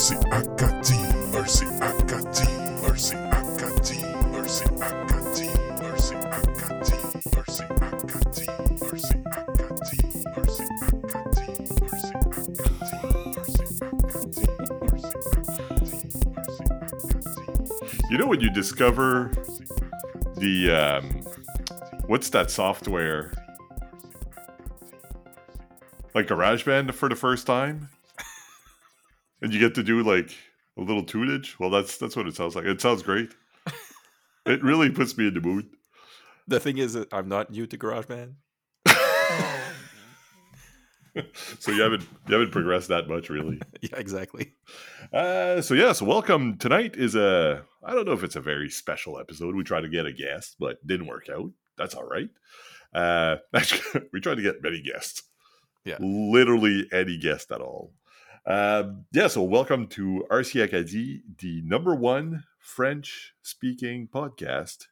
Mercy Akati, Mercy Akati, Mercy Akati, Mercy Akati, Mercy Akati, Mercy Akati, Mercy Akati, Mercy Akati, Mercy You know when you discover the um, what's that software? Like GarageBand for the first time, and you get to do like a little tunage. Well, that's that's what it sounds like. It sounds great. It really puts me in the mood. The thing is, that I'm not new to GarageBand. So you haven't you haven't progressed that much, really. yeah, exactly. Uh, so yeah, so welcome. Tonight is a I don't know if it's a very special episode. We tried to get a guest, but didn't work out. That's all right. Uh, actually, we tried to get many guests. Yeah. literally any guest at all. Um, yeah, so welcome to RC Acadie, the number one French speaking podcast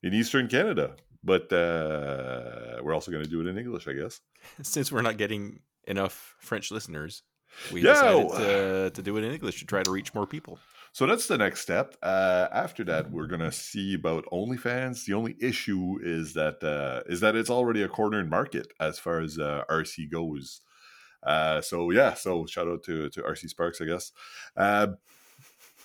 in Eastern Canada. But uh, we're also going to do it in English, I guess. Since we're not getting enough French listeners, we decided to, to do it in English to try to reach more people. So that's the next step. Uh, after that, we're gonna see about OnlyFans. The only issue is that uh, is that it's already a cornered market as far as uh, RC goes. Uh, so yeah, so shout out to to RC Sparks, I guess. Uh,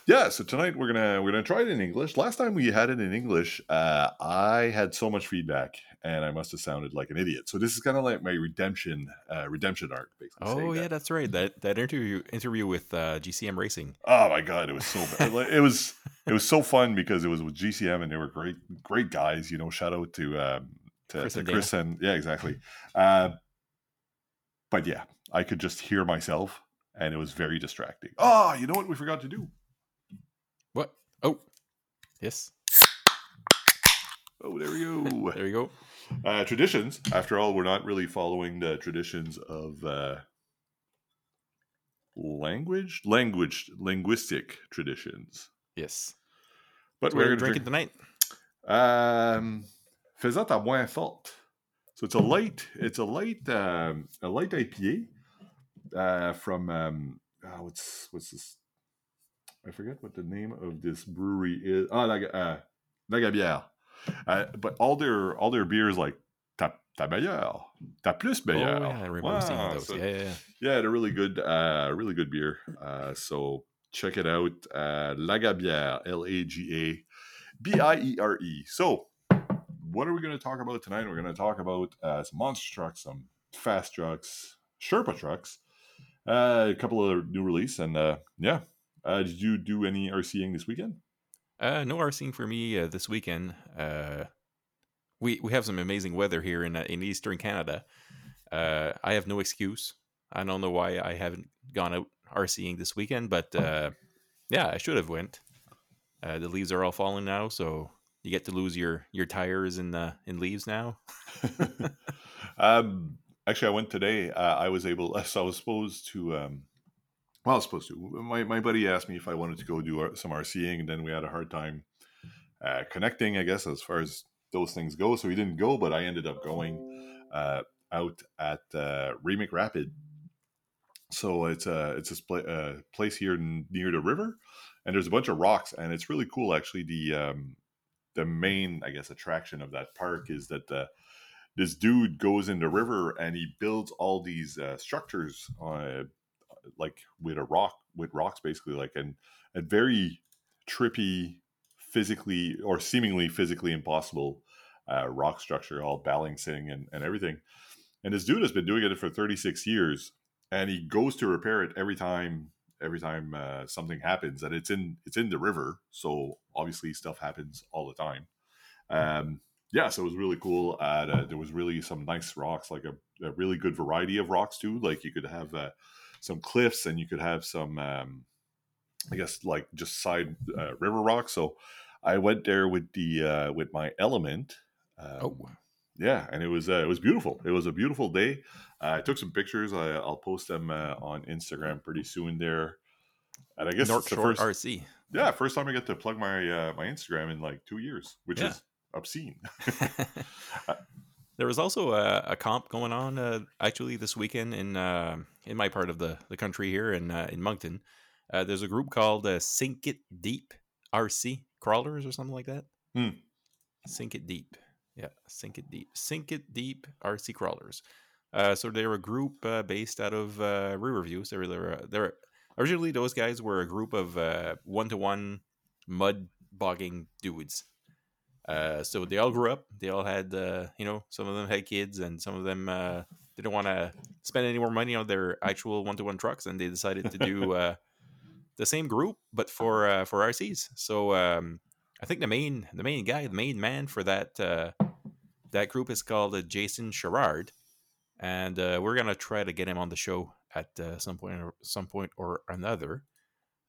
yeah, so tonight we're gonna we're gonna try it in English. Last time we had it in English, uh, I had so much feedback, and I must have sounded like an idiot. So this is kind of like my redemption uh, redemption arc, Oh that. yeah, that's right. That that interview interview with uh, GCM Racing. Oh my god, it was so bad. It was it was so fun because it was with GCM and they were great great guys. You know, shout out to um, to Chris to and Chris and yeah, exactly. Uh, but yeah, I could just hear myself, and it was very distracting. Oh, you know what we forgot to do? What? Oh, yes. Oh, there we go. There you go. uh, traditions. After all, we're not really following the traditions of uh, language, language, linguistic traditions. Yes. But we're we drinking drink- tonight? Um, faisant à moins forte. So it's a light. It's a light. Um, a light IPA uh, from. Um, oh, what's what's this? I forget what the name of this brewery is. Ah, La, uh, La Gabière. Uh, but all their all their beers like ta ta meilleure, ta plus Oh yeah, I remember seeing those. so- yeah, yeah, yeah. yeah, they're really good. Uh, really good beer. Uh, so check it out. Uh, La Gabière, L A G A B I E R E. So, what are we going to talk about tonight? We're going to talk about uh, some monster trucks, some fast trucks, Sherpa trucks, uh, a couple of new release, and uh, yeah. Uh, did you do any RCing this weekend? Uh, no RCing for me uh, this weekend. Uh, we we have some amazing weather here in uh, in Eastern Canada. Uh, I have no excuse. I don't know why I haven't gone out RCing this weekend, but uh, yeah, I should have went. Uh, the leaves are all falling now, so you get to lose your your tires in uh, in leaves now. um, actually, I went today. Uh, I was able, so I was supposed to. Um, well, I was supposed to. My my buddy asked me if I wanted to go do some RCing, and then we had a hard time uh, connecting. I guess as far as those things go, so he didn't go, but I ended up going uh, out at uh, Remake Rapid. So it's a it's this pla- uh, place here n- near the river, and there's a bunch of rocks, and it's really cool. Actually, the um, the main I guess attraction of that park is that uh, this dude goes in the river and he builds all these uh, structures uh, like with a rock with rocks basically like and a very trippy physically or seemingly physically impossible uh, rock structure all balancing and, and everything. And this dude has been doing it for 36 years and he goes to repair it every time every time uh, something happens and it's in it's in the river so obviously stuff happens all the time. Um yeah, so it was really cool. Uh, there was really some nice rocks, like a, a really good variety of rocks too. Like you could have uh, some cliffs, and you could have some, um, I guess, like just side uh, river rocks. So I went there with the uh, with my element. Um, Oh, yeah, and it was uh, it was beautiful. It was a beautiful day. Uh, I took some pictures. I, I'll post them uh, on Instagram pretty soon. There, and I guess North it's the Shore first. RC. Yeah, first time I get to plug my uh, my Instagram in like two years, which Yeah. is obscene. there was also a, a comp going on uh, actually this weekend in uh, in my part of the, the country here in uh, in Moncton. Uh, there's a group called uh, Sink It Deep RC Crawlers or something like that. Hmm. Sink It Deep. Yeah, Sink It Deep. Sink It Deep RC Crawlers. Uh, so they're a group uh, based out of uh, Riverview. So they're, they're originally those guys were a group of one to one mud bogging dudes. Uh, so they all grew up. They all had, uh, you know, some of them had kids, and some of them uh, didn't want to spend any more money on their actual one-to-one trucks, and they decided to do uh, the same group, but for uh, for RCs. So um, I think the main the main guy, the main man for that uh, that group is called uh, Jason Sherrard, and uh, we're gonna try to get him on the show at uh, some point or some point or another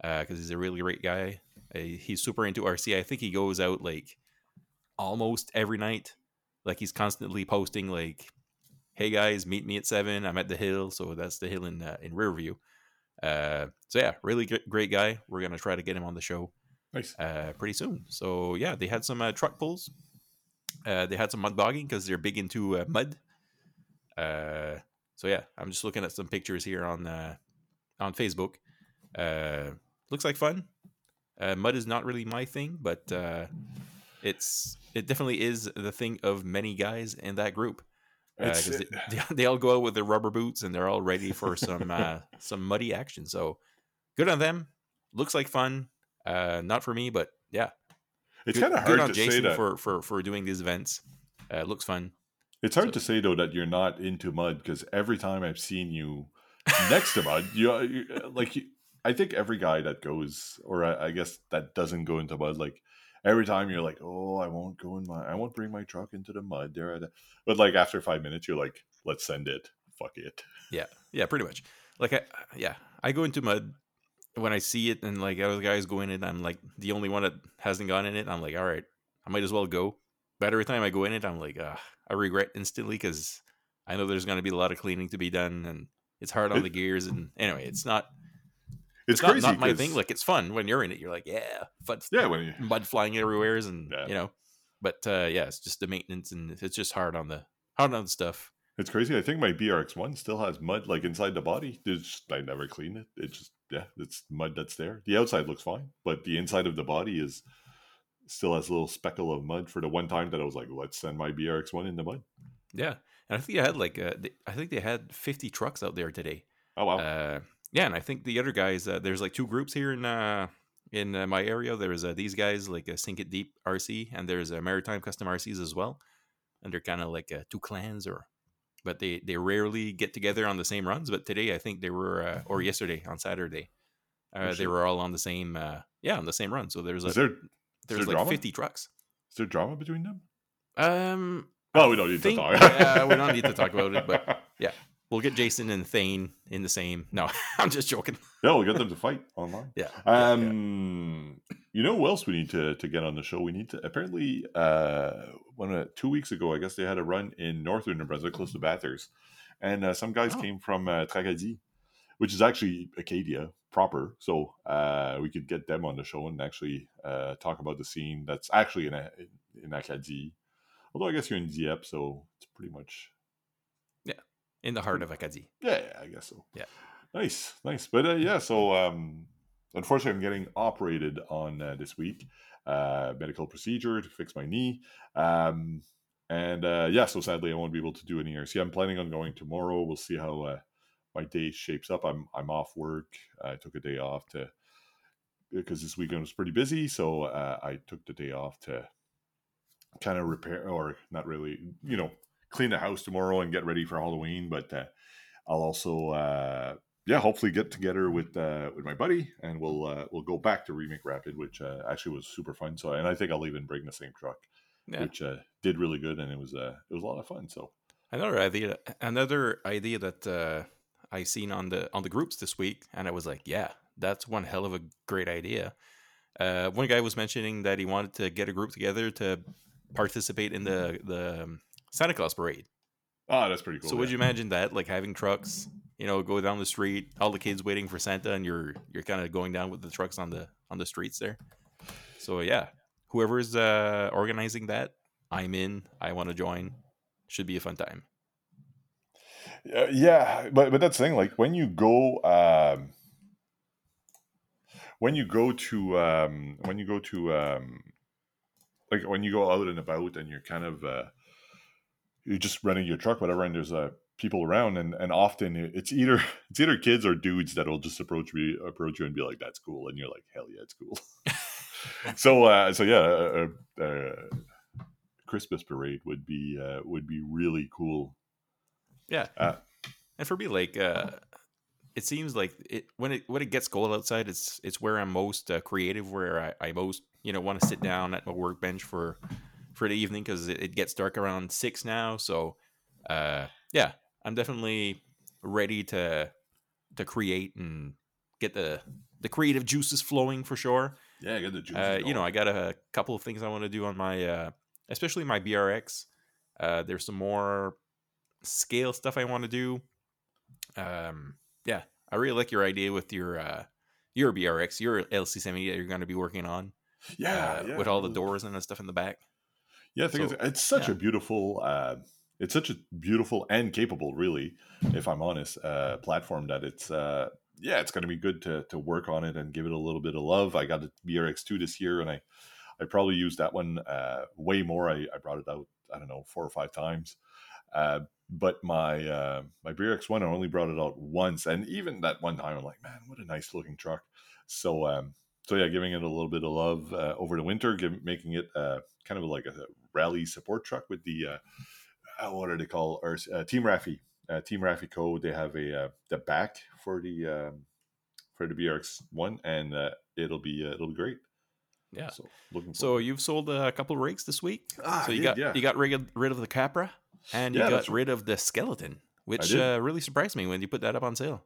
because he's a really great guy. he's super into RC. I think he goes out like almost every night. Like he's constantly posting like, "Hey guys, meet me at seven. I'm at the hill." So that's the hill in uh, in Riverview. Uh, so yeah, really great guy. We're gonna try to get him on the show. Nice. Uh, pretty soon. So yeah, they had some uh, truck pulls. Uh, they had some mud bogging because they're big into uh, mud. Uh, so yeah, I'm just looking at some pictures here on uh, on Facebook. Uh, looks like fun. Uh, mud is not really my thing, but uh, it's it definitely is the thing of many guys in that group. Uh, they, they, all go out with their rubber boots and they're all ready for some uh, some muddy action. So good on them. Looks like fun. Uh, not for me, but yeah, it's kind of hard on to Jason say that for for for doing these events. Uh, looks fun. It's hard so. to say though that you're not into mud because every time I've seen you next to mud, you, you like you, I think every guy that goes, or I, I guess that doesn't go into mud, like every time you're like, oh, I won't go in my, I won't bring my truck into the mud there. But like after five minutes, you're like, let's send it. Fuck it. Yeah, yeah, pretty much. Like, I, yeah, I go into mud when I see it, and like other guys go in it. I'm like the only one that hasn't gone in it. I'm like, all right, I might as well go. But every time I go in it, I'm like, ah, I regret instantly because I know there's going to be a lot of cleaning to be done, and it's hard on the gears. And anyway, it's not it's, it's crazy. Not, not my thing. Like it's fun when you're in it. You're like, yeah, fun. Yeah, when you... mud flying everywhere, and yeah. you know. But uh, yeah, it's just the maintenance, and it's just hard on the hard on the stuff. It's crazy. I think my BRX one still has mud like inside the body. It's, I never clean it. It just yeah, it's mud that's there. The outside looks fine, but the inside of the body is still has a little speckle of mud. For the one time that I was like, let's send my BRX one in the mud. Yeah, and I think I had like uh, I think they had fifty trucks out there today. Oh wow! Uh, yeah, and I think the other guys, uh, there's like two groups here in uh, in uh, my area. There's uh, these guys like a Sink It Deep RC, and there's a Maritime Custom RCs as well, and they're kind of like uh, two clans, or but they they rarely get together on the same runs. But today, I think they were, uh, or yesterday on Saturday, uh, they were all on the same, uh, yeah, on the same run. So there's a, there, there's there like drama? 50 trucks. Is there drama between them? Um, well, we don't need think, to talk. yeah, we don't need to talk about it, but yeah, We'll get Jason and Thane in the same. No, I'm just joking. Yeah, we'll get them to fight online. Yeah. Um, yeah, yeah. you know what else we need to to get on the show? We need to apparently uh, one uh, two weeks ago, I guess they had a run in northern New Brunswick, close to Bathurst, and uh, some guys oh. came from uh, Tracadie, which is actually Acadia proper. So uh, we could get them on the show and actually uh, talk about the scene that's actually in a, in Acadie. Although I guess you're in Dieppe, so it's pretty much in the heart of Acadie. Yeah, yeah, I guess so. Yeah. Nice, nice. But uh, yeah, so um, unfortunately, I'm getting operated on uh, this week. Uh, medical procedure to fix my knee. Um, and uh, yeah, so sadly, I won't be able to do any RC. I'm planning on going tomorrow. We'll see how uh, my day shapes up. I'm I'm off work. I took a day off to because this weekend was pretty busy, so uh, I took the day off to kind of repair or not really, you know, clean the house tomorrow and get ready for Halloween. But uh, I'll also, uh, yeah, hopefully get together with uh, with my buddy and we'll uh, we'll go back to Remake Rapid, which uh, actually was super fun. So, and I think I'll even bring the same truck, yeah. which uh, did really good, and it was uh, it was a lot of fun. So another idea, another idea that uh, I seen on the on the groups this week, and I was like, yeah, that's one hell of a great idea. Uh, one guy was mentioning that he wanted to get a group together to participate in the the um, Santa Claus parade. Oh, that's pretty cool. So yeah. would you imagine that, like having trucks, you know, go down the street, all the kids waiting for Santa, and you're you're kind of going down with the trucks on the on the streets there. So yeah, whoever's uh, organizing that, I'm in. I want to join. Should be a fun time. Uh, yeah, but but that's the thing. Like when you go, um, when you go to um, when you go to um, like when you go out and about and you're kind of uh, you're just running your truck, whatever, and there's uh, people around, and and often it's either it's either kids or dudes that'll just approach me approach you and be like, "That's cool," and you're like, "Hell yeah, it's cool." so uh, so yeah, uh, uh, Christmas parade would be uh, would be really cool. Yeah. Uh, and for me, like, uh, it seems like it when it when it gets cold outside, it's it's where I'm most uh, creative, where I, I most you know want to sit down at my workbench for for the evening because it, it gets dark around six now. So, uh, yeah, I'm definitely ready to to create and get the the creative juices flowing for sure. Yeah, get the juice. Uh, you know, I got a couple of things I want to do on my, uh, especially my BRX. Uh, there's some more scale stuff I want to do. Um, yeah, I really like your idea with your uh, your BRX, your LC semi that you're going to be working on. yeah, uh, yeah, with all the doors and the stuff in the back. Yeah, I think So, it's, it's such yeah. a beautiful, uh, it's such a beautiful and capable, really, if I'm honest, uh, platform that it's, uh, yeah, it's going to be good to to work on it and give it a little bit of love. I got a BRX2 this year, and I I probably used that one uh, way more. I, I brought it out, I don't know, four or five times. Uh, but my uh, my BRX1, I only brought it out once, and even that one time, I'm like, man, what a nice looking truck. So um, so yeah, giving it a little bit of love uh, over the winter, give, making it uh, kind of like a rally support truck with the uh, uh, what are they called? Or uh, Team Raffee, uh, Team Raffee Co. They have a uh, the back for the um, for the BRX one, and uh, it'll be uh, it'll be great. Yeah. So looking. So you've sold a couple of rigs this week. Ah, so you did, got yeah. you got rid of, rid of the Capra, and you Yeah, got rid of the skeleton, which uh, really surprised me when you put that up on sale.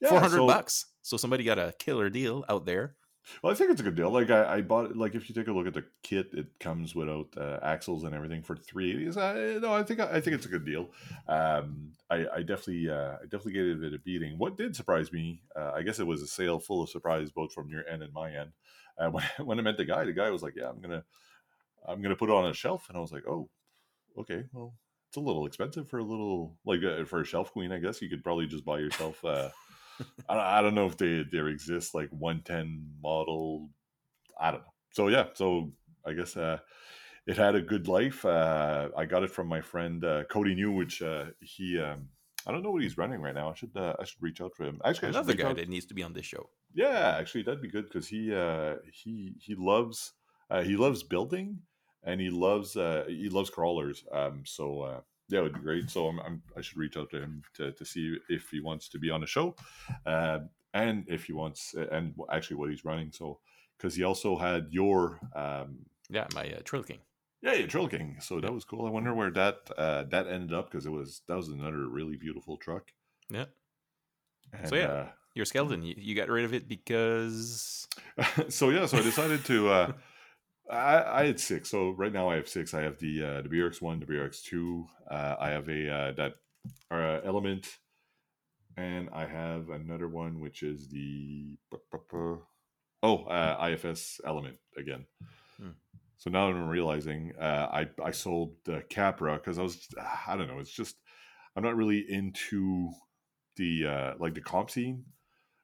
Yeah, Four hundred so- bucks. So somebody got a killer deal out there. Well, I think it's a good deal. Like I, I bought it. Like if you take a look at the kit, it comes without uh, axles and everything for three eighty. I, no, I think I think it's a good deal. Um, I, I definitely uh, I definitely gave it a beating. What did surprise me, uh, I guess it was a sale full of surprise, both from your end and my end. Uh, when when I met the guy, the guy was like, "Yeah, I'm gonna I'm gonna put it on a shelf," and I was like, "Oh, okay, well." It's a little expensive for a little like uh, for a shelf queen. I guess you could probably just buy yourself uh, I, don't- I don't know if they there exists like 110 model. I don't know. So yeah, so I guess uh, it had a good life. Uh, I got it from my friend uh, Cody New, which uh, he um, I don't know what he's running right now. I should uh, I should reach out to him. Actually, I should Another guy out- that needs to be on this show. yeah, actually, that'd be good because he uh, he he loves uh, he loves building and he loves uh, he loves crawlers. Um, so uh, yeah, it would be great. So I'm, I'm I should reach out to him to, to see if he wants to be on the show, uh, and if he wants and actually what he's running. So because he also had your um, Yeah, my uh, Trill King. yeah, yeah, Drill King. So that was cool. I wonder where that uh, that ended up because it was that was another really beautiful truck. Yeah. And, So, yeah. uh, Your skeleton, you, you got rid of it because so yeah, so I decided to. I, I had six. So right now I have six. I have the uh, the BRX one, the BRX two. Uh, I have a uh, that uh, element, and I have another one which is the oh uh, IFS element again. Hmm. So now I'm realizing uh, I I sold the Capra because I was I don't know. It's just I'm not really into the uh, like the comp scene,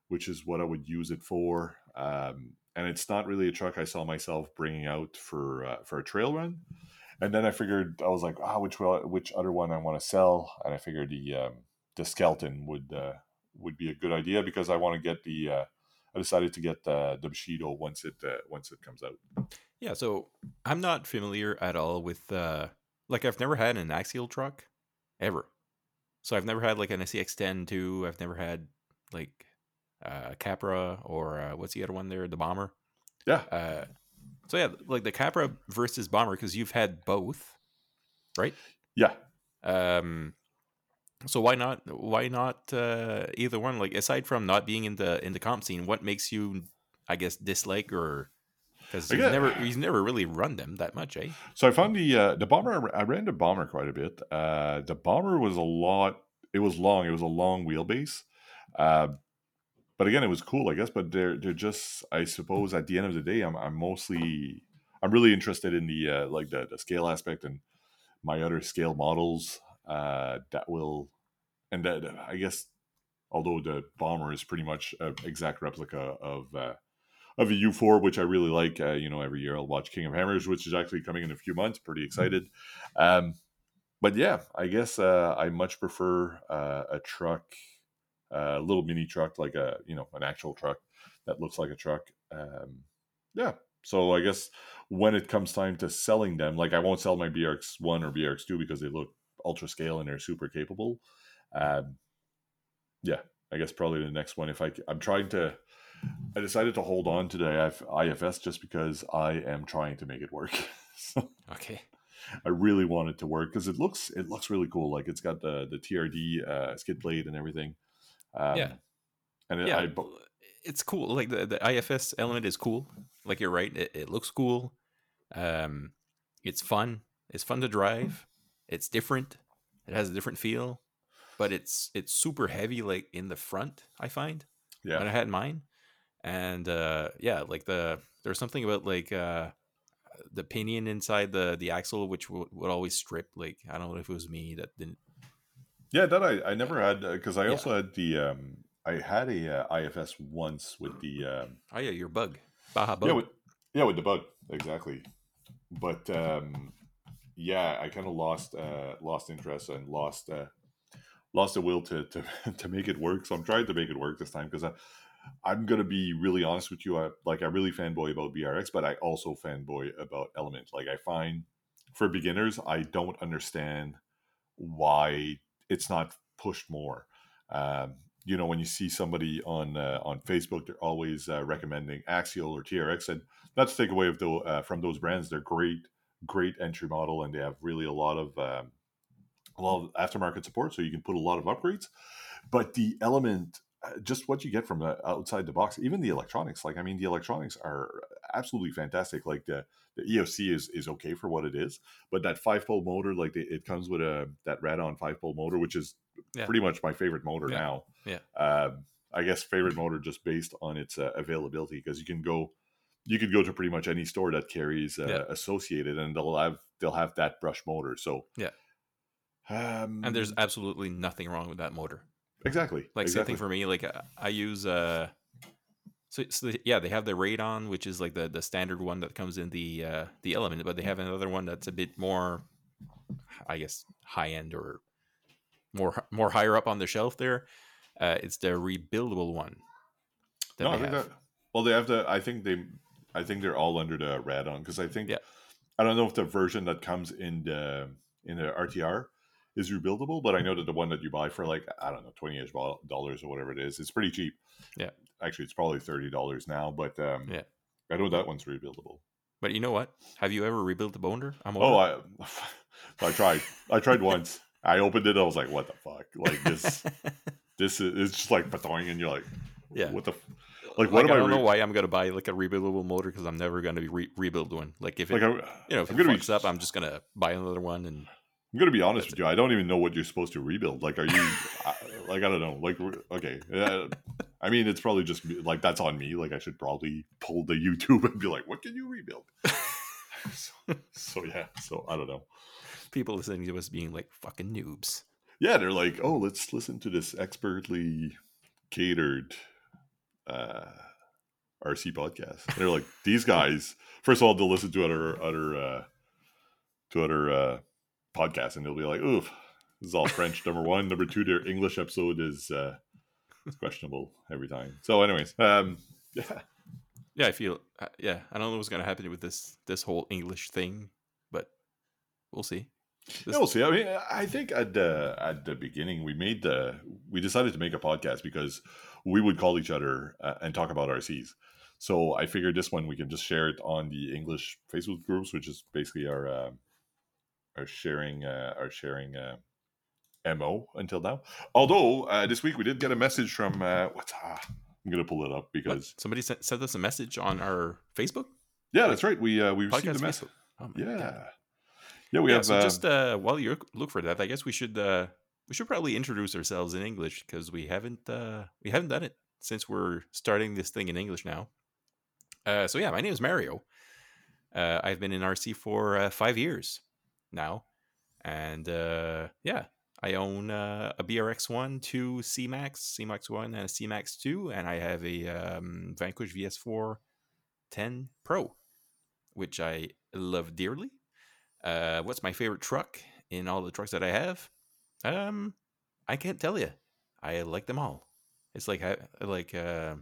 which is what I would use it for. Um, and it's not really a truck I saw myself bringing out for uh, for a trail run. And then I figured I was like, ah, which which other one I want to sell? And I figured the um, the skeleton would uh, would be a good idea because I want to get the. Uh, I decided to get the the Bushido once it uh, once it comes out. yeah. So I'm not familiar at all with uh, like I've never had an axial truck ever. So I've never had like an SCX10 too. I've never had like uh, Capra or uh, what's the other one there, the Bomber. Yeah, Uh, so yeah, like the Capra versus Bomber because you've had both, right? yeah. Um, so why not? Why not uh, either one? Like aside from not being in the in the comp scene, what makes you, I guess, dislike or because he's never you've never really run them that much, eh? So I found the uh, the bomber. I ran the bomber quite a bit. Uh, the bomber was a lot. It was long. It was a long wheelbase. Uh, but again, it was cool, I guess. But they're they're just. I suppose at the end of the day, I'm I'm mostly. I'm really interested in the uh, like the, the scale aspect and my other scale models uh, that will, and that I guess, although the bomber is pretty much an exact replica of uh, of a U4, which I really like. Uh, you know, every year I'll watch King of Hammers, which is actually coming in a few months. Pretty excited. Um, but yeah, I guess uh, I much prefer uh, a truck, a little mini truck, like a you know an actual truck that looks like a truck. Um, yeah, so I guess when it comes time to selling them, like I won't sell my BRX one or BRX two because they look ultra scale and they're super capable. Um, yeah, I guess probably the next one. If I, I'm trying to, I decided to hold on to the IF, IFS just because I am trying to make it work. so Okay. I really want it to work because it looks, it looks really cool. Like it's got the the TRD uh, skid plate and everything. Um, Yeah. and it, yeah, I, it's cool. Like the, the IFS element is cool. Like you're right, it, it looks cool. Um, it's fun. It's fun to drive. It's different. It has a different feel, but it's it's super heavy. Like in the front, I find yeah, when I had mine, and uh, yeah, like the there's something about like uh, the pinion inside the the axle, which would, would always strip. Like I don't know if it was me that didn't. Yeah, that I, I never had because I Yeah. also had the um I had a uh, IFS once with the um Oh yeah, your bug, Baja bug. yeah with yeah with the bug exactly, but um yeah I kind of lost uh lost interest and lost uh lost the will to to to make it work. So I'm trying to make it work this time because I. I'm gonna be really honest with you. I like I really fanboy about BRX, but I also fanboy about Element. Like I find for beginners, I don't understand why it's not pushed more. Um, you know, when you see somebody on uh, on Facebook, they're always uh, recommending Axial or TRX, and not to take away of the, uh, from those brands. They're great, great entry model, and they have really a lot of um, a lot of aftermarket support, so you can put a lot of upgrades. But the Element, just what you get from the outside the box, even the electronics. Like, I mean, the electronics are absolutely fantastic. Like the the ESC is is okay for what it is, but that five pole motor, like it, it comes with a that Radon five pole motor, which is Yeah. pretty much my favorite motor Yeah. now. Yeah. Um, I guess favorite motor just based on its uh, availability because you can go, you could go to pretty much any store that carries uh, Yeah. associated, and they'll have they'll have that brush motor. So Yeah. um, and there's absolutely nothing wrong with that motor. Exactly Like exactly. same thing for me. Like I, I use uh, so, so they- yeah, they have the radon, which is like the the standard one that comes in the uh the element, but they have another one that's a bit more, I guess, high end or more more higher up on the shelf. There, uh, it's the rebuildable one. No, I think have. that. Well, they have the. I think they. I think they're all under the Radon because I think. Yeah. I don't know if the version that comes in the in the RTR is rebuildable, but I know that the one that you buy for like I don't know twenty ish dollars or whatever it is, it's pretty cheap. Yeah. Actually, it's probably thirty dollars now, but um, Yeah. I know that one's rebuildable. But you know what? Have you ever rebuilt a boner? I'm Oh, I, I tried. I tried once. I opened it. I was like, "What the fuck? Like this? this is it's just like batoing, and you're like, Yeah. what the? f- Like, what am I I don't know re- why I'm gonna buy like a rebuildable motor because I'm never gonna be re- rebuild one. Like if it, Like, I, you know, if I'm it gonna be fucks up, I'm just gonna buy another one and I'm gonna be honest with you. I don't even know what you're supposed to rebuild. Like, are you I, like I don't know. Like, okay, uh, I mean, it's probably just like that's on me. Like, I should probably pull the YouTube and be like, what can you rebuild? so, so yeah. So I don't know. people listening to us being like fucking noobs. Yeah, they're like, oh, let's listen to this expertly catered uh RC podcast. They're like, these guys. First of all, they'll listen to other other uh to other uh podcasts, and they'll be like, oof, this is all French. number one, number two, their English episode is uh it's questionable every time. So, anyways, um, yeah, Yeah, I feel uh, yeah. I don't know what's gonna happen with this this whole English thing, but we'll see. This- Yeah, we'll see. I mean, I think at the at the beginning we made the we decided to make a podcast because we would call each other uh, and talk about RCs. So I figured this one we can just share it on the English Facebook groups, which is basically our uh, our sharing uh, our sharing uh, mo until now. Although uh, this week we did get a message from uh, what's ah, I'm gonna pull it up What? because somebody sent, sent us a message on our Facebook yeah, that's right. We uh, we received a message. Oh Yeah, God. yeah, we yeah. have so uh, just uh, while you look for that, I guess we should uh, we should probably introduce ourselves in English because we haven't uh, we haven't done it since we're starting this thing in English now. Uh, so yeah, my name is Mario. Uh, I've been in RC for uh, five years now, and uh, yeah, I own uh, a BRX one, two C Max, C Max one, and a C Max two, and I have a um, Vanquish VS4 10 Pro, which I love dearly. Uh, what's my favorite truck in all the trucks that I have? Um, I can't tell you. I like them all. It's like I like uh,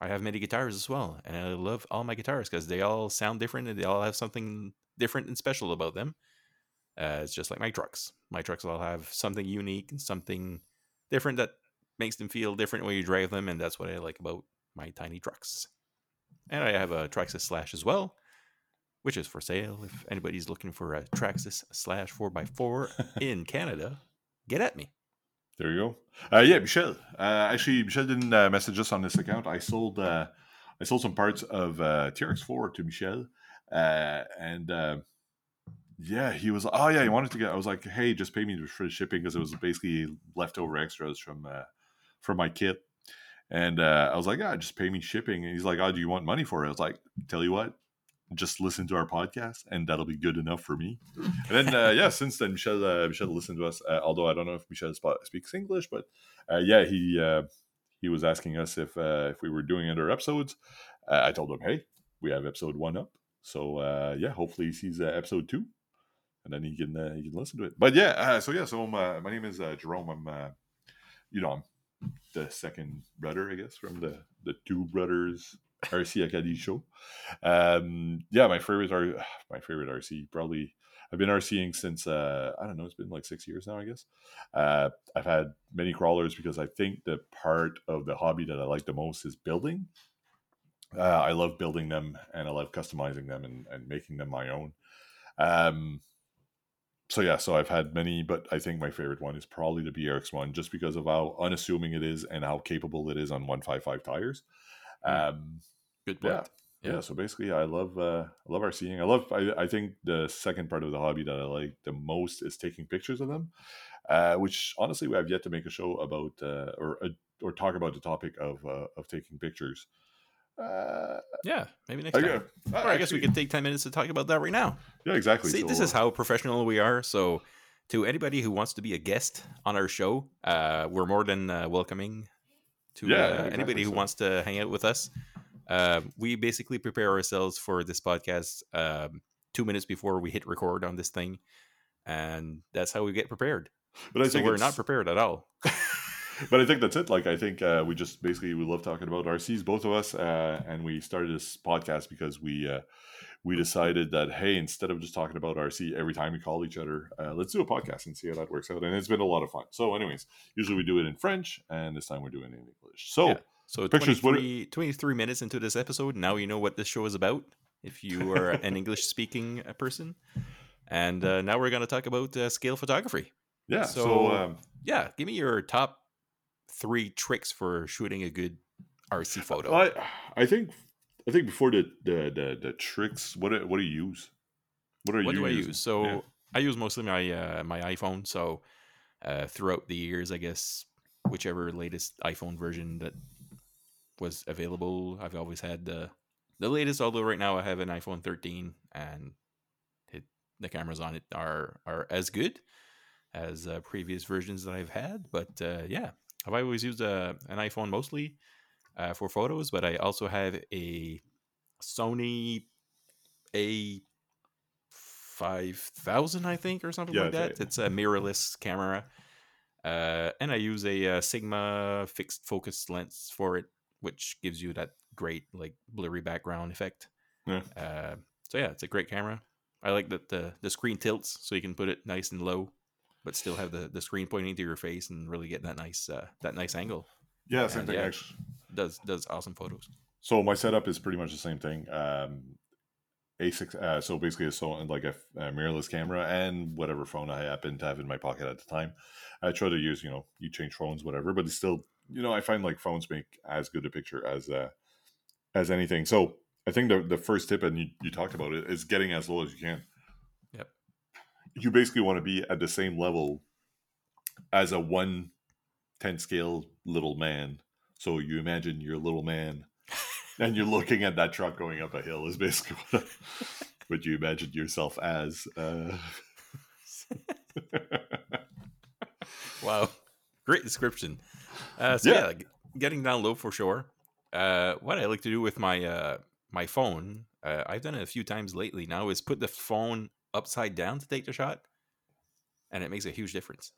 I have many guitars as well, and I love all my guitars because they all sound different and they all have something different and special about them. Uh, it's just like my trucks. My trucks all have something unique and something different that makes them feel different when you drive them, and that's what I like about my tiny trucks. And I have a Traxxas Slash as well, which is for sale. If anybody's looking for a Traxxas Slash 4x4 in Canada, get at me. There you go. Uh, yeah, Michel. Uh, actually, Michel didn't uh, message us on this account. I sold uh, I sold some parts of uh, TRX4 to Michel, uh, and uh, yeah, he was. Oh yeah, he wanted to get. I was like, hey, just pay me for the shipping because it was basically leftover extras from uh, from my kit. And uh, I was like, yeah, just pay me shipping. And he's like, oh, do you want money for it? I was like, tell you what, just listen to our podcast, and that'll be good enough for me. And then, uh, yeah, since then, Michel uh, Michel listened to us. Uh, although I don't know if Michel sp- speaks English, but uh, yeah, he uh, he was asking us if uh, if we were doing other episodes. Uh, I told him, hey, we have episode one up. So uh, yeah, hopefully he sees uh, episode two, and then he can uh, he can listen to it. But yeah, uh, so yeah, so um, uh, my name is uh, Jerome. I'm uh, you know I'm the second brother, I guess, from the the two brothers RC Acadie show. Um, yeah, my favorite are my favorite RC probably. I've been RCing since uh, I don't know. It's been like six years now, I guess. I've had many crawlers because I think the part of the hobby that I like the most is building. I love building them and I love customizing them and, and making them my own. Um, so yeah, so I've had many, but I think my favorite one is probably the BRX one, just because of how unassuming it is and how capable it is on 155 tires. Um, Good yeah, point. yeah. Yeah. So basically, I love uh, I love RCing. I love. I, I think the second part of the hobby that I like the most is taking pictures of them, uh, which honestly we have yet to make a show about uh, or uh, or talk about the topic of uh, of taking pictures. Uh, Yeah, maybe next okay. time. Or I guess we Actually, could take 10 minutes to talk about that right now. Yeah, exactly. See, So, this is uh, how professional we are. So, to anybody who wants to be a guest on our show, uh, we're more than uh, welcoming to Yeah, uh, exactly anybody who so. wants to hang out with us. Uh, we basically prepare ourselves for this podcast um, two minutes before we hit record on this thing. And that's how we get prepared. but I So, think we're not prepared at all. but I think that's it. Like I think uh, we just basically we love talking about RCs, both of us, uh, and we started this podcast because we uh, we decided that hey, instead of just talking about RC every time we call each other, uh, let's do a podcast and see how that works out. And it's been a lot of fun. So, anyways, usually we do it in French, and this time we're doing it in English. So. Yeah. So Pictures, what- 23, 23 minutes into this episode, now you know what this show is about. If you are an English speaking person, and uh, now we're going to talk about uh, scale photography. Yeah. So, So- um, Yeah, give me your top three tricks for shooting a good RC photo. I I think I think before the the the, the tricks, what do, what do you use? What are what you do I use? So Yeah. I use mostly my uh, my iPhone. So uh, throughout the years, I guess whichever latest iPhone version that was available, I've always had the the latest. Although right now I have an iPhone 13, and it, the cameras on it are are as good as uh, previous versions that I've had. But uh, yeah, I've always used uh, an iPhone mostly uh, for photos, but I also have a Sony A five thousand, I think, or something Yeah, like that. a- It's a mirrorless camera, uh, and I use a, uh Sigma fixed focus lens for it, which gives you that great like blurry background effect. Yeah. Uh, so yeah, it's a great camera. I like that the the screen tilts, so you can put it nice and low, but still have the, the screen pointing to your face and really get that nice uh, that nice angle. Yeah, same And thing. yeah. Actually, Does does awesome photos. So my setup is pretty much the same thing. Um, A6, uh, so basically, so like a, a mirrorless camera and whatever phone I happen to have in my pocket at the time. I try to use, you know, you change phones, whatever, but it's still, you know, I find like phones make as good a picture as uh, as anything. So I think the the first tip, and you, you talked about it, is getting as low as you can. You basically want to be at the same level as a one ten scale little man. So you imagine you're a little man and you're looking at that truck going up a hill is basically what, what you imagine yourself as. Uh, Wow, great description. Uh, so Yeah. yeah, getting down low for sure. Uh, what I like to do with my uh, my phone, uh, I've done it a few times lately now, is put the phone upside down to take the shot, and it makes a huge difference.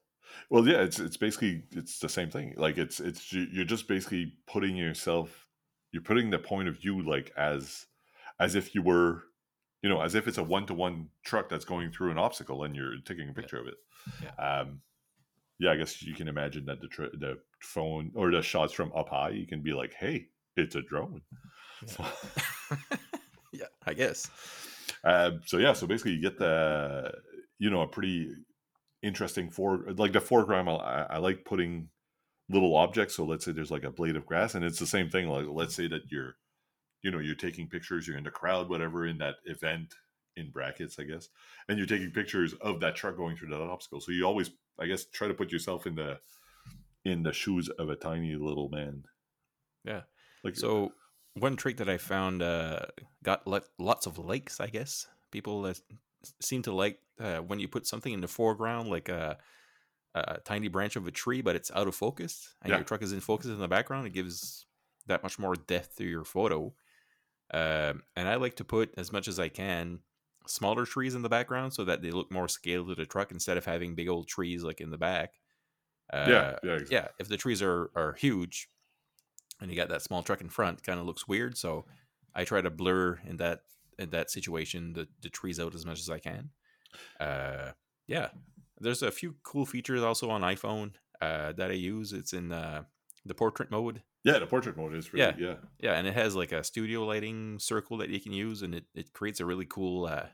Well, yeah, it's it's basically it's the same thing. Like it's it's you- you're just basically putting yourself, you're putting the point of view like as as if you were, you know, as if it's a one to one truck that's going through an obstacle and you're taking a picture of it. Yeah. Um, yeah, I guess you can imagine that the tr- the phone or the shots from up high, you can be like, hey, it's a drone. So, yeah, I guess. Um, so yeah, so basically you get the you know a pretty interesting for like the foreground. I, I like putting little objects. So let's say there's like a blade of grass, and it's the same thing. Like let's say that you're you know you're taking pictures, you're in the crowd, whatever, in that event in brackets, I guess, and you're taking pictures of that truck going through that obstacle. So you always, I guess, try to put yourself in the in the shoes of a tiny little man. Yeah. Like So one trick that I found uh, got lo- lots of likes. I guess people uh, seem to like uh, when you put something in the foreground, like a, a tiny branch of a tree, but it's out of focus, and Yeah. your truck is in focus in the background. It gives that much more depth to your photo. Um, and I like to put as much as I can smaller trees in the background so that they look more scaled to the truck instead of having big old trees like in the back. Uh, yeah, yeah, exactly. yeah, if the trees are are huge and you got that small truck in front, kind of looks weird. So I try to blur in that in that situation the, the trees out as much as I can. Uh, yeah, there's a few cool features also on iPhone uh, that I use. It's in uh, the portrait mode. Yeah, the portrait mode is really Yeah. yeah. Yeah, and it has like a studio lighting circle that you can use, and it, it creates a really cool uh,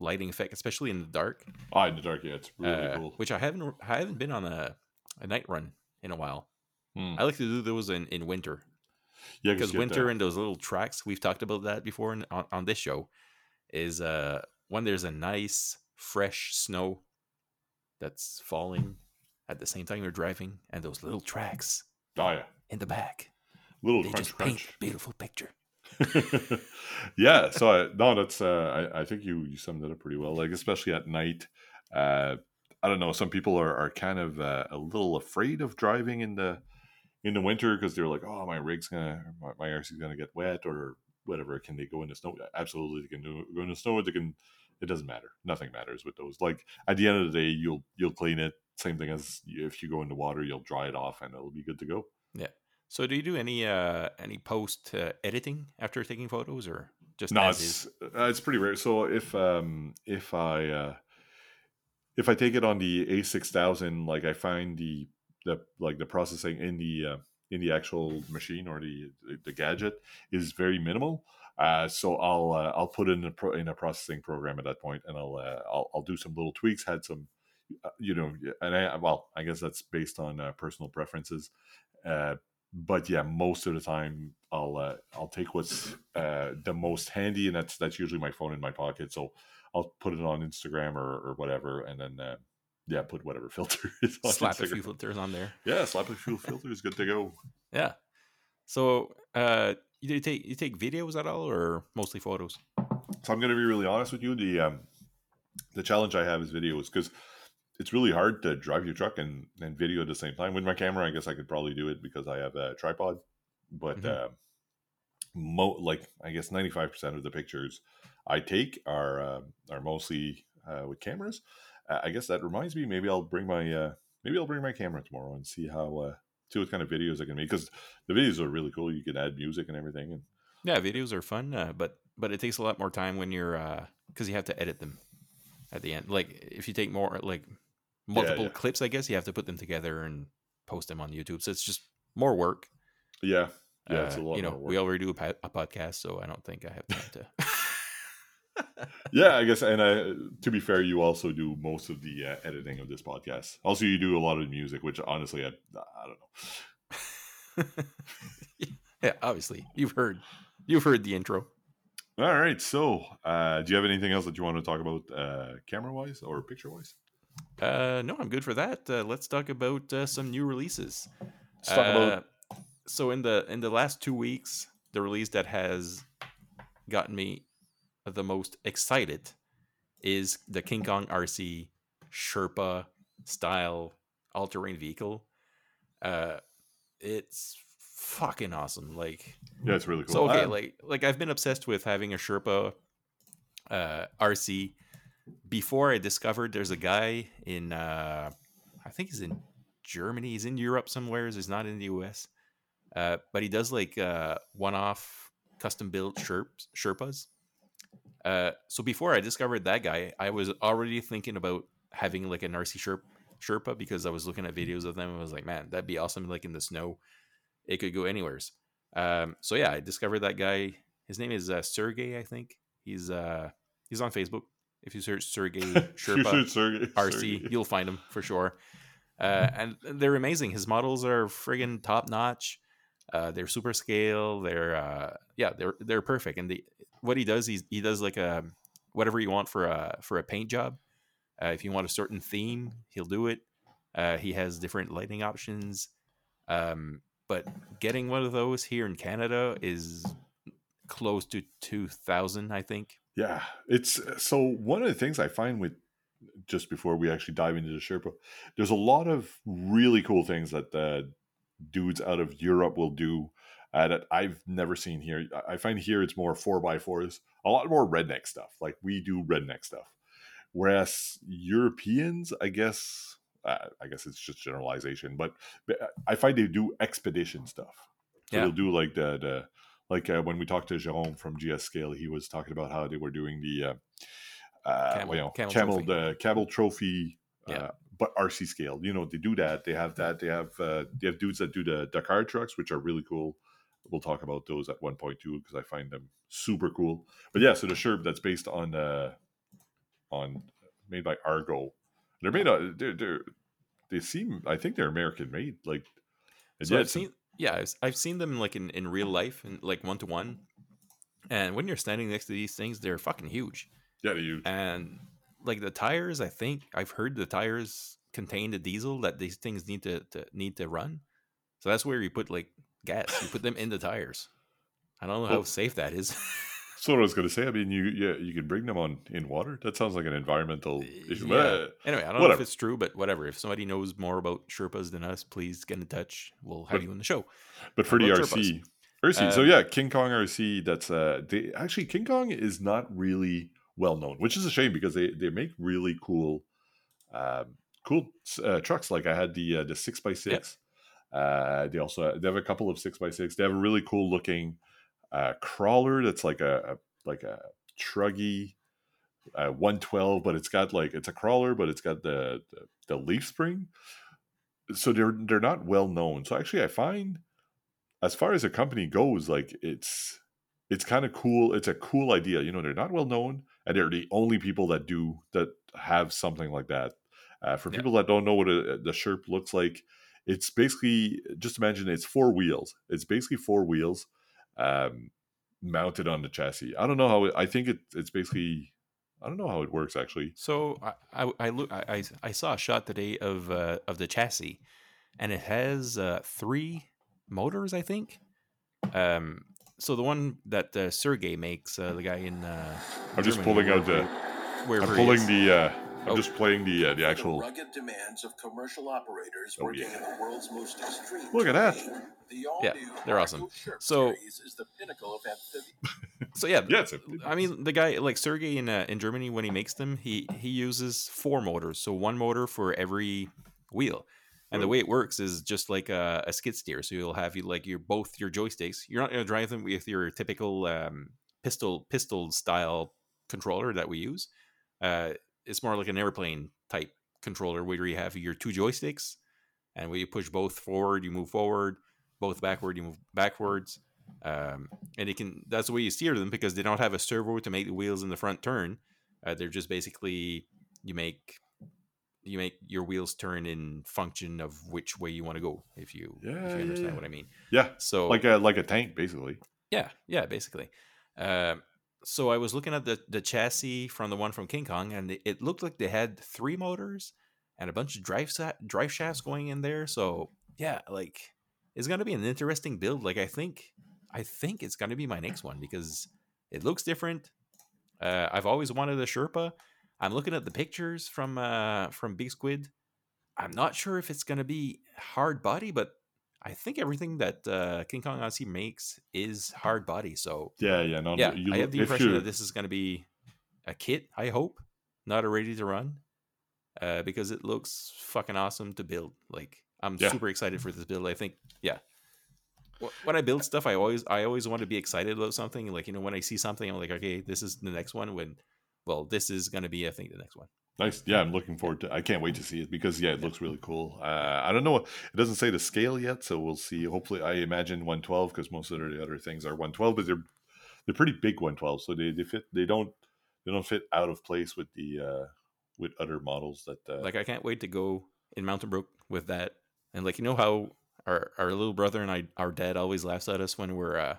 lighting effect, especially in the dark. Ah, in the dark, yeah, it's really uh, cool. Which I haven't I haven't been on a, a night run in a while. Hmm. I like to do those in, in winter Yeah, because winter and those little tracks we've talked about that before in, on, on this show is uh when there's a nice fresh snow that's falling at the same time you're driving and those little tracks oh yeah, in the back little they crunch just paint crunch. a beautiful picture yeah, so I, no, that's uh, I, I think you you summed it up pretty well. Like especially at night, uh, I don't know. Some people are, are kind of uh, a little afraid of driving in the in the winter because they're like, oh, my rig's gonna my, my RC's gonna get wet or whatever. Can they go in the snow? Absolutely, they can do, go in the snow. They can. It doesn't matter. Nothing matters with those. Like at the end of the day, you'll you'll clean it. Same thing as if you go in the water, you'll dry it off and it'll be good to go. Yeah. So do you do any uh any post uh, editing after taking photos or just no, it's uh, it's pretty rare. So if um if I uh if I take it on the A six thousand, like I find the the like the processing in the uh, in the actual machine or the the gadget is very minimal. Uh, so I'll uh, I'll put in a pro, in a processing program at that point, and I'll uh, I'll, I'll do some little tweaks. Had some, uh, you know, and I well, I guess that's based on uh, personal preferences. Uh, but yeah, most of the time I'll I'll take what's the most handy, and that's that's usually my phone in my pocket. So I'll put it on Instagram or, or whatever, and then yeah, put whatever filter is on slap a few filters on there Yeah, slap a few filters, good to go. yeah so uh you take you take videos at all or mostly photos So I'm going to be really honest with you. The um, the challenge I have is videos because it's really hard to drive your truck and, and video at the same time. With my camera, I guess I could probably do it because I have a tripod. But Mhm. uh, mo like I guess 95 percent of the pictures I take are uh, are mostly uh, with cameras. Uh, I guess that reminds me. Maybe I'll bring my uh, maybe I'll bring my camera tomorrow and see how uh, see what kind of videos I can make because the videos are really cool. You can add music and everything. And Yeah, videos are fun, uh, but but it takes a lot more time when you're because you have to edit them at the end. Like if you take more like multiple yeah. clips, I guess you have to put them together and post them on YouTube. So it's just more work. yeah, yeah, it's a Uh, lot. you know, we already do a, po- a podcast, so I don't think I have time to. Yeah, I guess, and uh, to be fair, you also do most of the uh, editing of this podcast. Also, you do a lot of music, which honestly, I, I don't know. yeah, obviously you've heard you've heard the intro. All right, so uh, do you have anything else that you want to talk about, uh, camera wise or picture wise? Uh, no, I'm good for that. Uh, let's talk about uh, some new releases. Let's talk about Uh, so in the in the last two weeks, the release that has gotten me the most excited is the King Kong RC Sherpa style all terrain vehicle. Uh, it's fucking awesome. Like Yeah, it's really cool. so okay, Um, like like I've been obsessed with having a Sherpa uh RC before I discovered there's a guy in uh I think he's in Germany, he's in Europe somewhere, he's not in the US. Uh but he does like uh one-off custom built Sherps, Sherpas. Uh so before I discovered that guy, I was already thinking about having like an RC Sherp Sherpa because I was looking at videos of them and I was like, man, that'd be awesome like in the snow. It could go anywheres. Um, so yeah, I discovered that guy. His name is uh, Sergey, I think. He's uh, he's on Facebook. If you search Sergey Sherpa Sergey- RC, Sergey. you'll find him for sure. Uh, and they're amazing. His models are friggin' top notch. Uh, they're super scale. They're uh, yeah, they're they're perfect. And the what he does, he's, he does like a whatever you want for a for a paint job. Uh, if you want a certain theme, he'll do it. Uh, he has different lighting options. Um, but getting one of those here in Canada is close to two thousand, I think. Yeah, it's so one of the things I find with just before we actually dive into the Sherpa, there's a lot of really cool things that the dudes out of Europe will do uh, that I've never seen here. I- find here it's more four by fours, a lot more redneck stuff. Like we do redneck stuff, whereas Europeans, I guess, uh, I guess it's just generalization, but but I find they do expedition stuff. So Yeah. they'll do like the the like uh, when we talked to Jerome from GS Scale, he was talking about how they were doing the uh, uh, Camel- you know, camel camel, trophy. the camel trophy, uh, Yeah. but RC scale. You know, they do that. They have that. They have uh, they have dudes that do the Dakar trucks, which are really cool. We'll talk about those at one point too because I find them super cool. But yeah, so the Sherp that's based on uh, on made by Argo. They're made out. They're, they're they seem. I think they're American made. Like, So yeah, I've seen, yeah, I've, I've seen them like in, in real life and like one to one. And when you're standing next to these things, they're fucking huge. yeah, they use. And like the tires, I think I've heard the tires contain the diesel that these things need to, to need to run. So that's where you put like gas. You put them in the tires. I don't know how safe that is. So what I was going to say. I mean, you yeah, you can bring them on in water. That sounds like an environmental issue. Yeah. Anyway, I don't know if it's true, but whatever. If somebody knows more about Sherpas than us, please get in touch. We'll have But- you on the show. But for the RC, RC. so Um, yeah, King Kong RC. That's uh, they actually King Kong is not really well known, which is a shame because they they make really cool, um, cool uh, trucks. Like I had the uh, the six x six. Uh, they also they have a couple of six x six. They have a really cool looking uh, crawler that's like a, a like a truggy uh, 112 but it's got like it's a crawler but it's got the, the the leaf spring. So they're they're not well known. So actually i find as far as a company goes like it's it's kind of cool. It's a cool idea. You know they're not well known and they're the only people that do that have something like that. Uh, for Yeah. people that don't know what a, the sherp looks like it's basically just imagine it's four wheels. It's basically four wheels um, mounted on the chassis. I don't know how it, i think it, it's basically i don't know how it works actually. So I I, I look I, I saw a shot today of uh, of the chassis, and it has uh, three motors, I think. Um, so the one that uh, Sergey makes, uh, the guy in uh, i'm just pulling out the wherever i'm pulling the uh i'm Oh. just playing the uh, the actual rugged demands of commercial operators Oh, working yeah. in the world's most extreme. Look at that. terrain. The Yeah, all-new they're awesome. So- is the pinnacle of. So yeah, yeah it's a, I mean, the guy like Sergey in uh, in Germany when he makes them, he he uses four motors, so one motor for every wheel. And the way it works is just like a, a skid steer. So you'll have you like your both your joysticks. You're not going to drive them with your typical um, pistol pistol style controller that we use. Uh, it's more like an airplane type controller where you have your two joysticks, and when you push both forward, you move forward. Both backward, you move backwards. Um, and it can that's the way you steer them because they don't have a servo to make the wheels in the front turn. Uh, they're just basically you make you make your wheels turn in function of which way you want to go. If you Yeah, if you understand yeah. what I mean. yeah So like a like a tank basically yeah, yeah, basically. Um, so I was looking at the the chassis from the one from King Kong, and it, looked like they had three motors and a bunch of drive sa- drive shafts going in there. So yeah, like it's gonna be an interesting build. Like I think I think it's gonna be my next one because it looks different. Uh, I've always wanted a Sherpa. I'm looking at the pictures from uh, from Big Squid. I'm not sure if it's gonna be hard body, but I think everything that uh, King Kong RC makes is hard body. So Yeah, yeah, no, yeah, you, I have the impression that this is going to be a kit. I hope not a ready to run, uh, because it looks fucking awesome to build. Like I'm Yeah. super excited for this build. I think yeah. When I build stuff, I always I always want to be excited about something. Like you know, when I see something, I'm like, okay, this is the next one. When well, this is going to be, I think, the next one. Nice. Yeah, I'm looking forward to. I can't wait to see it because yeah, it looks really cool. Uh, I don't know. It doesn't say the scale yet, so we'll see. Hopefully, I imagine 112 because most of the other things are 112, but they're they're pretty big 112, so they, they fit. They don't they don't fit out of place with the uh, with other models that. Uh, like I can't wait to go in Mountain Brook with that. And like you know how our our little brother and I our dad always laughs at us when we're uh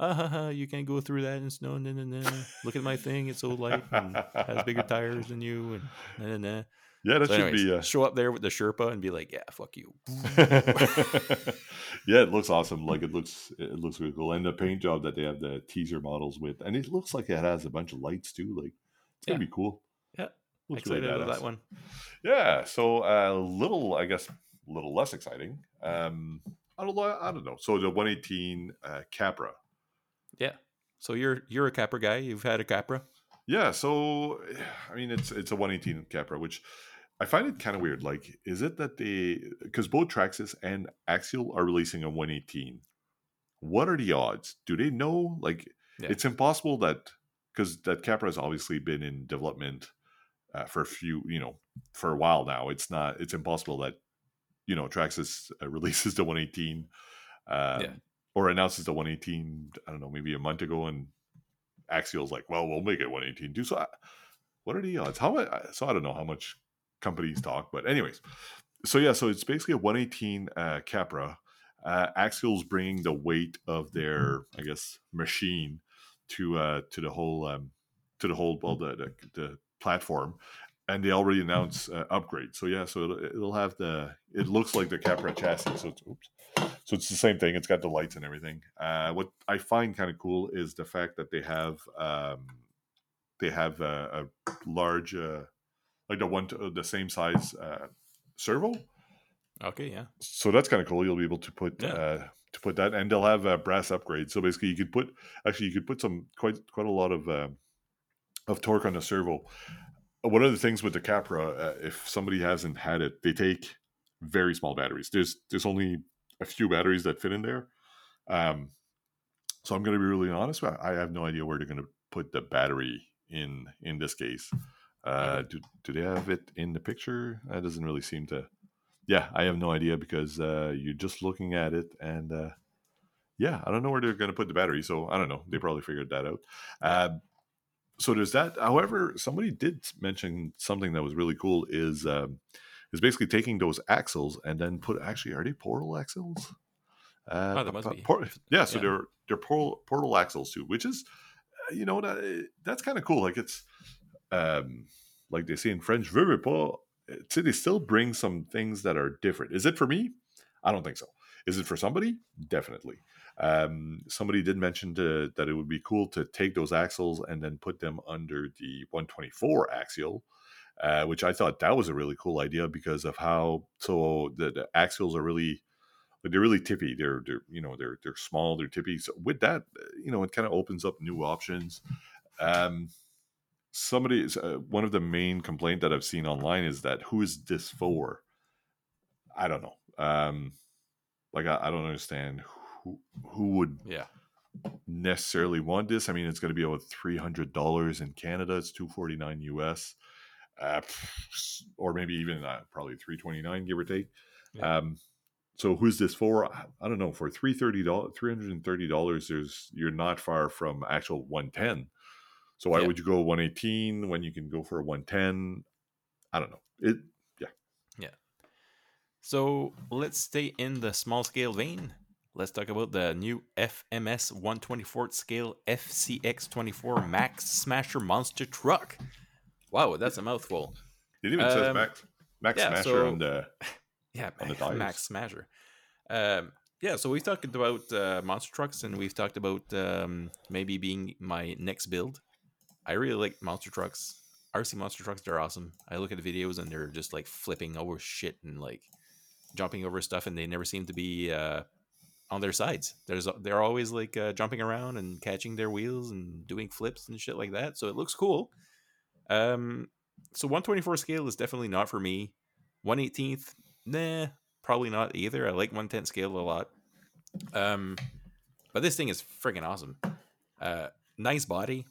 ah, ha, ha, you can't go through that in snow. Nah, nah, nah. Look at my thing; it's so light and has bigger tires than you. And nah, nah, nah. yeah, that So should anyways, be. Uh, show up there with the Sherpa and be like, "Yeah, fuck you." yeah, it looks awesome. Like it looks, it looks really cool, and the paint job that they have the teaser models with, and it looks like it has a bunch of lights too. Like it's gonna Yeah. be cool. Yeah, Looks really Excited about that one. Yeah, so a little, I guess, a little less exciting. Um, I don't know. I don't know. So the 118 uh, Capra. Yeah. So you're you're a Capra guy. You've had a Capra. Yeah, so I mean, it's it's a 118 Capra, which I find it kind of weird. Like, is it that they because both Traxxas and Axial are releasing a 118? What are the odds? Do they know? Like, Yeah. it's impossible that because that Capra has obviously been in development uh, for a few, you know, for a while now. It's not. It's impossible that you know Traxxas uh, releases the 118. Um, Yeah. Or announces the 118, I don't know, maybe a month ago, and Axial's like, well, we'll make it 118 too. So, I, what are the odds? How much? So, I don't know how much companies talk, but anyways, so yeah, so it's basically a 118 uh, Capra. Uh, Axial's bringing the weight of their, I guess, machine to uh, to the whole um, to the whole well the, the the platform, and they already announced uh, upgrade. So yeah, so it'll, it'll have the it looks like the Capra chassis. So it's oops. So it's the same thing. It's got the lights and everything. Uh, what I find kind of cool is the fact that they have um, they have a, a large uh, like the one to, the same size uh, servo. Okay. Yeah. So that's kind of cool. You'll be able to put Yeah. uh, to put that, and they'll have uh, brass upgrades. So basically, you could put actually you could put some quite quite a lot of uh, of torque on the servo. One of the things with the Capra, uh, if somebody hasn't had it, they take very small batteries. There's there's only a few batteries that fit in there. Um, so I'm going to be really honest. I have no idea where they're going to put the battery in in this case. Uh, do, do they have it in the picture? That doesn't really seem to. Yeah, I have no idea because uh, you're just looking at it, and uh, yeah, I don't know where they're going to put the battery. So I don't know. They probably figured that out. Um, so there's that. However, somebody did mention something that was really cool. Is um, is basically taking those axles and then put actually are they portal axles? Uh, Oh, must be. por- yeah, so Yeah. they're they're portal, portal axles too, which is uh, you know that, that's kind of cool. Like it's um like they say in French, "Veux, veux pas." So they still bring some things that are different. Is it for me? I don't think so. Is it for somebody? Definitely. Um, somebody did mention to, that it would be cool to take those axles and then put them under the 124 axial, uh, which I thought that was a really cool idea because of how so the, the axials are really they're really tippy. They're they're you know they're they're small. They're tippy. So with that, uh, you know, it kind of opens up new options. Um, somebody is uh, one of the main complaint that I've seen online is that who is this for? I don't know. Um, like I, I don't understand who who would Yeah. necessarily want this. I mean, it's going to be about three hundred dollars in Canada. It's two forty nine US, uh, or maybe even uh, probably three twenty nine, give or take. Yeah. Um, so who's this for? I- don't know. For three thirty dollars, three hundred and thirty dollars, there's you're not far from actual one ten. So why Yeah. would you go one eighteen when you can go for a one ten? I don't know. It yeah. Yeah. So let's stay in the small scale vein. Let's talk about the new FMS 124 scale FCX24 Max Smasher Monster Truck. Wow, that's a mouthful. it even says Um, Max Max yeah, Smasher so- on the Yeah, On the Max, tires. Max Smasher. Um, yeah, so we've talked about uh, monster trucks and we've talked about um, maybe being my next build. I really like monster trucks. RC monster trucks, they're awesome. I look at the videos and they're just like flipping over shit and like jumping over stuff, and they never seem to be uh, on their sides. There's they're always like uh, jumping around and catching their wheels and doing flips and shit like that. So it looks cool. Um, so 124 scale is definitely not for me. 118th, nah, probably not either. I like 110 scale a lot. Um, but this thing is freaking awesome. Uh, nice body,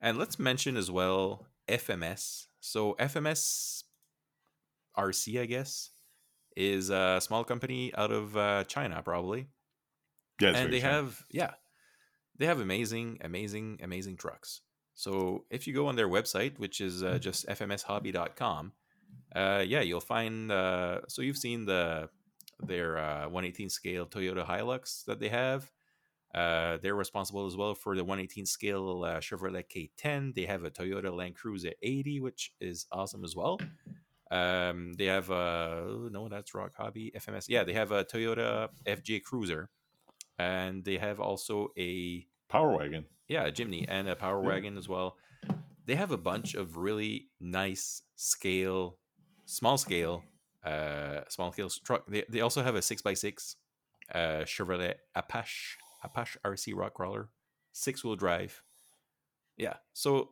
and let's mention as well FMS. So FMS RC, I guess, is a small company out of uh, China, probably Yeah, and they have yeah they have amazing amazing amazing trucks so if you go on their website which is uh, just fmshobby.com uh, yeah you'll find uh, so you've seen the their uh, 118 scale toyota hilux that they have. Uh, they're responsible as well for the 118 scale uh, chevrolet k10 they have a toyota land cruiser 80 which is awesome as well. Um, they have uh no that's rock hobby fms yeah they have a toyota fj cruiser and they have also a Power Wagon. yeah a Jimny and a Power Yeah. Wagon as well. They have a bunch of really nice scale, small scale, uh, small scale truck. They they also have a six x six, uh, Chevrolet Apache Apache RC rock crawler, six wheel drive. Yeah, so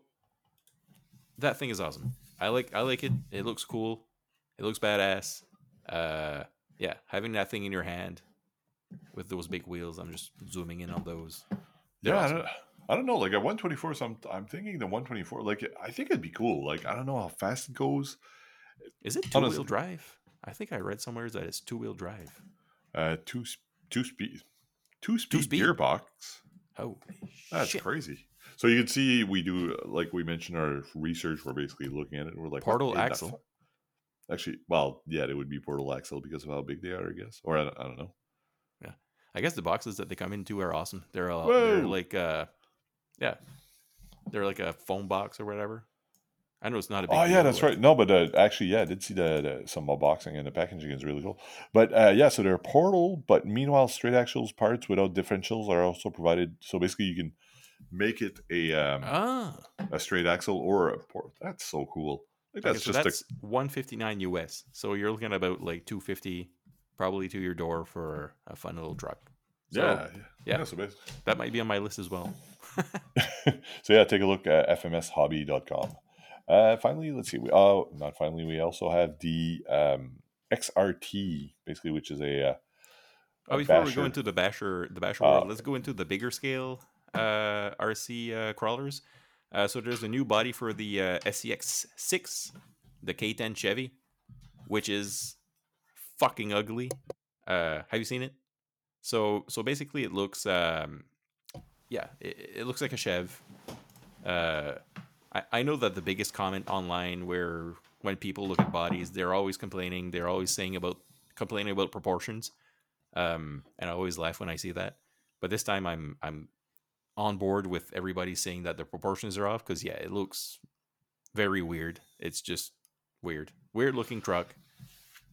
that thing is awesome. I like I like it. It looks cool. It looks badass. Uh, yeah, having that thing in your hand with those big wheels. I'm just zooming in on those. Yeah, I don't, I don't know. Like at 124, so I'm, I'm thinking the 124. Like I think it'd be cool. Like I don't know how fast it goes. Is it two Honestly- wheel drive? I think I read somewhere that it's two wheel drive. Uh, two two speed, two speed, speed? gearbox. Holy That's shit! crazy. So you can see we do like we mentioned our research. We're basically looking at it. We're like Portal axle. Actually, well, yeah, it would be portal axle because of how big they are, I guess. Or I I don't know. I guess the boxes that they come into are awesome. They're, uh, they're like uh, yeah, they're like a foam box or whatever. I know it's not a big. Oh yeah, that's right. No, but uh, actually, yeah, I did see the, the some unboxing and the packaging is really cool. But uh, yeah, so they're portal, but meanwhile, straight axles parts without differentials are also provided. So basically, you can make it a um, Ah, a straight axle or a port. That's so cool. Like okay, that's so just that's 159 US. So you're looking at about like 250, probably to your door for a fun little truck. a So yeah, yeah. yeah. so that might be on my list as well. so yeah, take a look at fmshobby.com. Uh, finally, let's see. We oh, not finally. We also have the um, XRT, basically, which is a uh, Oh, a before we go into the basher, the basher Uh, world, let's go into the bigger scale uh, RC uh, crawlers. Uh, so there's a new body for the uh, SCX six, the K10 Chevy, which is fucking ugly. Uh, have you seen it? So so basically, it looks um, yeah, it, it looks like a Chev. Uh, I, I know that the biggest comment online where when people look at bodies, they're always complaining. They're always saying about complaining about proportions um, and I always laugh when I see that. But this time, I'm I'm on board with everybody saying that the proportions are off because yeah, it looks very weird. It's just weird, weird looking truck.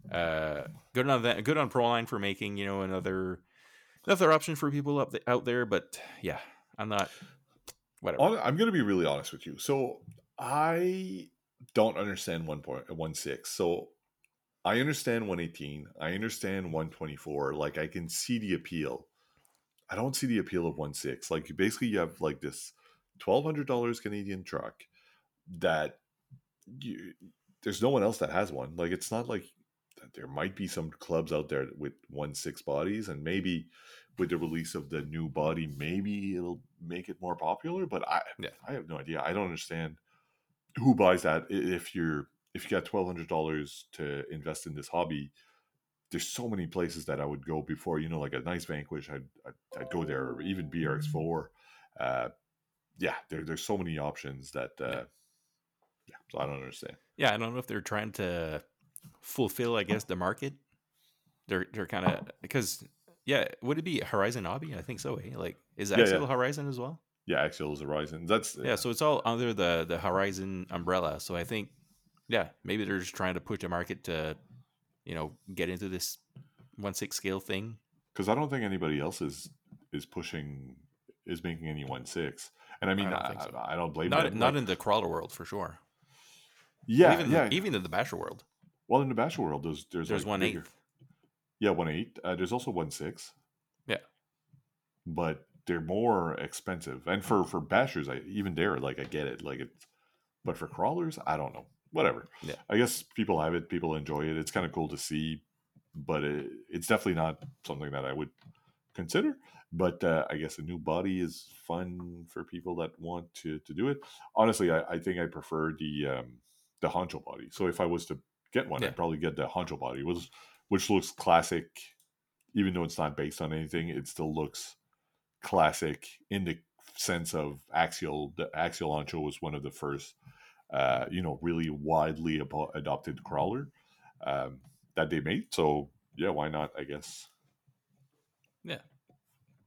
Uh, good on that. Good on Proline for making you know another another option for people up the, out there. But yeah, I'm not whatever. I'm going to be really honest with you. So I don't understand one point one six. So I understand 118. I understand 124. Like I can see the appeal. I don't see the appeal of 16. Like basically you have like this $1200 Canadian truck that you there's no one else that has one. Like it's not like there might be some clubs out there with one six bodies and maybe with the release of the new body maybe it'll make it more popular, but I Yeah. I have no idea. I don't understand who buys that if you're if you got twelve hundred dollars to invest in this hobby. There's so many places that I would go before, you know, like a nice Vanquish. I'd I'd, I'd go there, or even BRX4. Uh, yeah, there, there's so many options that. Uh, Yeah. yeah, so I don't understand. Yeah, I don't know if they're trying to fulfill, I guess, the market. They're they're kind of because yeah, would it be Horizon Hobby? I think so. Eh? Like, is Yeah, yeah. Axial Horizon as well? Yeah, Axial is Horizon. That's Yeah, so it's all under the the Horizon umbrella. So I think, yeah, maybe they're just trying to push the market to, you know, get into this one six scale thing. because I don't think anybody else is is pushing is making any one six. And I mean, don't I, so. I, I don't blame Not them. not Like, in the crawler world for sure. yeah, even yeah. even in the basher world. Well, in the Basher world, there's there's There's like one bigger- eighth. yeah, one eight. Uh, there's also one six. Yeah. but they're more expensive. And for for bashers, I even there, like I get it, like it's. But for crawlers, I don't know. Whatever. Yeah. I guess people have it. People enjoy it. It's kind of cool to see, but it, it's definitely not something that I would consider. But uh, I guess a new body is fun for people that want to to do it. Honestly, I, I think I prefer the um, the honcho body. So if I was to get one, Yeah. I'd probably get the honcho body, which which looks classic, even though it's not based on anything. It still looks classic in the sense of axial. The axial honcho was one of the first, uh, you know, really widely abo- adopted crawler um, that they made. So yeah, why not? I guess. Yeah.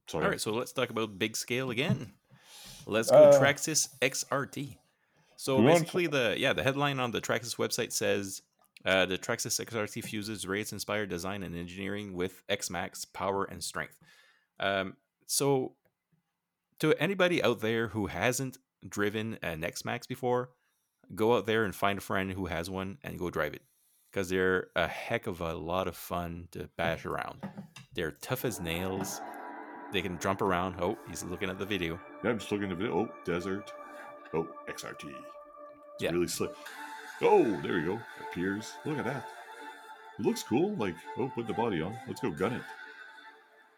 So All right, so let's talk about big scale again. Let's go Uh, Traxxas XRT. So basically, the yeah the headline on the Traxxas website says uh, the Traxxas XRT fuses race inspired design and engineering with X-Max power and strength. Um, so to anybody out there who hasn't driven an X-Max before, go out there and find a friend who has one and go drive it because they're a heck of a lot of fun to bash around. They're tough as nails. They can jump around. Oh, he's looking at the video. Yeah, I'm just looking at the video. Oh, desert. Oh, XRT. It's Yeah. really slick. Oh, there you go. Appears. Look at that. It looks cool. Like, oh, put the body on. Let's go gun it.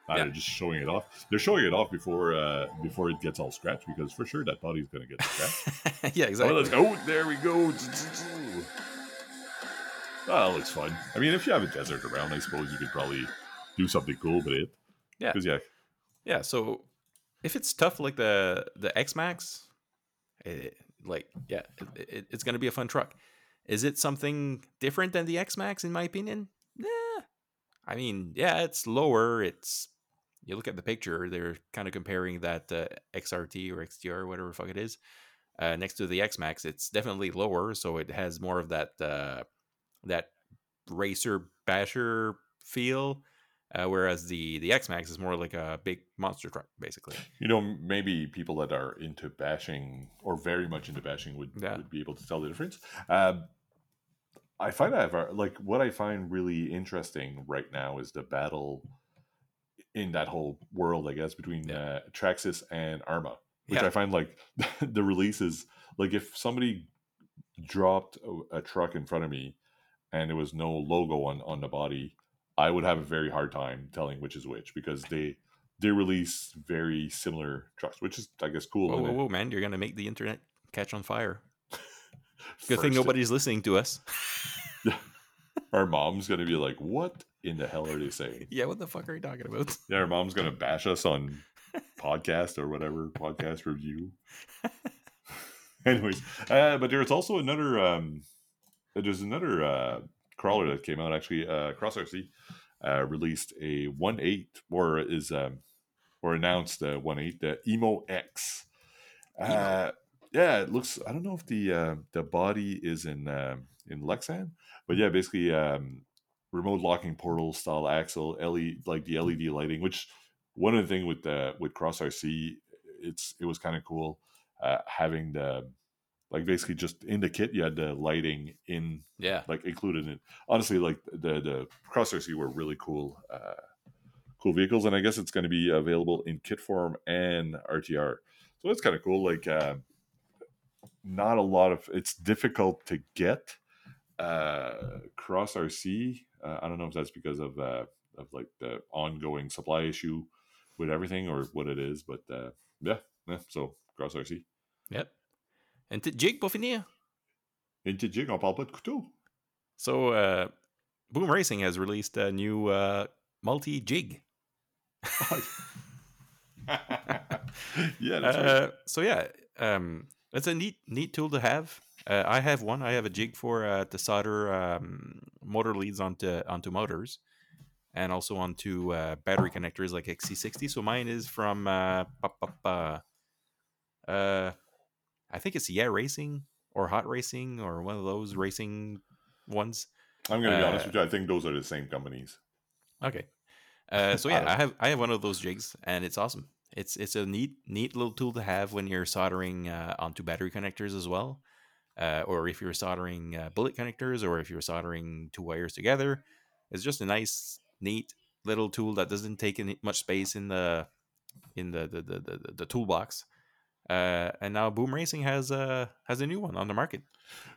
Ah, Yeah. They're just showing it off. They're showing it off before uh before it gets all scratched because for sure that body's gonna get scratched. yeah, Oh, exactly. let's go. There we go. Oh, that looks fun. I mean, if you have a desert around, I suppose you could probably do something cool with it. Yeah. Because yeah, Yeah, so if it's tough like the the X Max, it, like yeah, it, it, it's gonna be a fun truck. Is it something different than the X Max in my opinion? Yeah, I mean, yeah, it's lower. It's you look at the picture, they're kind of comparing that uh, XRT or XTR whatever fuck it is uh, next to the X Max. It's definitely lower, so it has more of that uh, that racer basher feel. Uh, whereas the the X Max is more like a big monster truck, basically. you know, maybe people that are into bashing or very much into bashing would, Yeah. would be able to tell the difference. Um, I find I've uh, like what I find really interesting right now is the battle in that whole world, I guess, between Yeah. uh, Traxxas and Arrma, which Yeah. I find like the releases. Like if somebody dropped a, a truck in front of me and there was no logo on on the body, I would have a very hard time telling which is which because they they release very similar trucks, which is I guess cool. Whoa, whoa, whoa, man! You're gonna make the internet catch on fire. Good thing nobody's listening to us. Our mom's gonna be like, "What in the hell are they saying?" yeah, what the fuck are you talking about? Yeah, our mom's gonna bash us on podcast or whatever podcast review. Anyways, uh, but there's also another. Um, there's another uh, crawler that came out actually. Uh, Cross RC uh, released a one eight or is um, or announced the one eight the Emo X. Uh, yeah, it looks. I don't know if the uh, the body is in um, in Lexan, but yeah, basically um, remote locking portal style axle, LED like the LED lighting. Which one of the thing with the with Cross RC, it's it was kind of cool uh, having the like basically just in the kit you had the lighting in Yeah, like included in it. Honestly, like the the Cross RC were really cool, uh, cool vehicles, and I guess it's going to be available in kit form and RTR. So it's kind of cool. Like, uh, not a lot of. It's difficult to get uh, Cross RC. Uh, I don't know if that's because of uh, of like the ongoing supply issue with everything or what it is, but uh, yeah, yeah. So Cross RC. yep. And t- Jig pour finir. Into jig, on parle pas de couteau. So, uh, Boom Racing has released a new uh, multi jig. yeah, that's right. Uh, so yeah, um, it's a neat neat tool to have. Uh, I have one. I have a jig for uh, to solder um, motor leads onto onto motors, and also onto uh, battery connectors like XT60. So mine is from uh, uh, I think it's Yeah Racing or Hot Racing or one of those racing ones. I'm going to be honest uh, with you. I think those are the same companies. Okay. Uh, so yeah, don't- I have I have one of those jigs, and it's awesome. It's it's a neat neat little tool to have when you're soldering uh, onto battery connectors as well, uh, or if you're soldering uh, bullet connectors, or if you're soldering two wires together. It's just a nice neat little tool that doesn't take any, much space in the in the the the, the, the toolbox. Uh, and now Boom Racing has a has a new one on the market.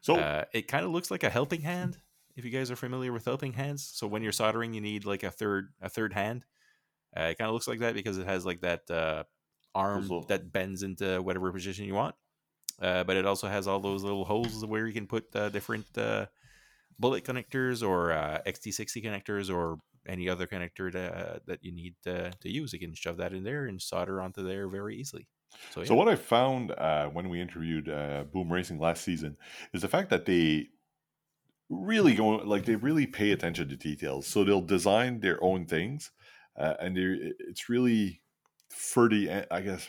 So Uh, it kind of looks like a helping hand. If you guys are familiar with helping hands, so when you're soldering, you need like a third a third hand. Uh, it kind of looks like that because it has like that uh, arm that bends into whatever position you want. Uh, but it also has all those little holes where you can put uh, different uh, bullet connectors or uh, XT60 connectors or any other connector to, that you need to, to use. You can shove that in there and solder onto there very easily. So, yeah. So what I found uh, when we interviewed uh, Boom Racing last season is the fact that they really go like they really pay attention to details. So they'll design their own things, uh, and it's really for the I guess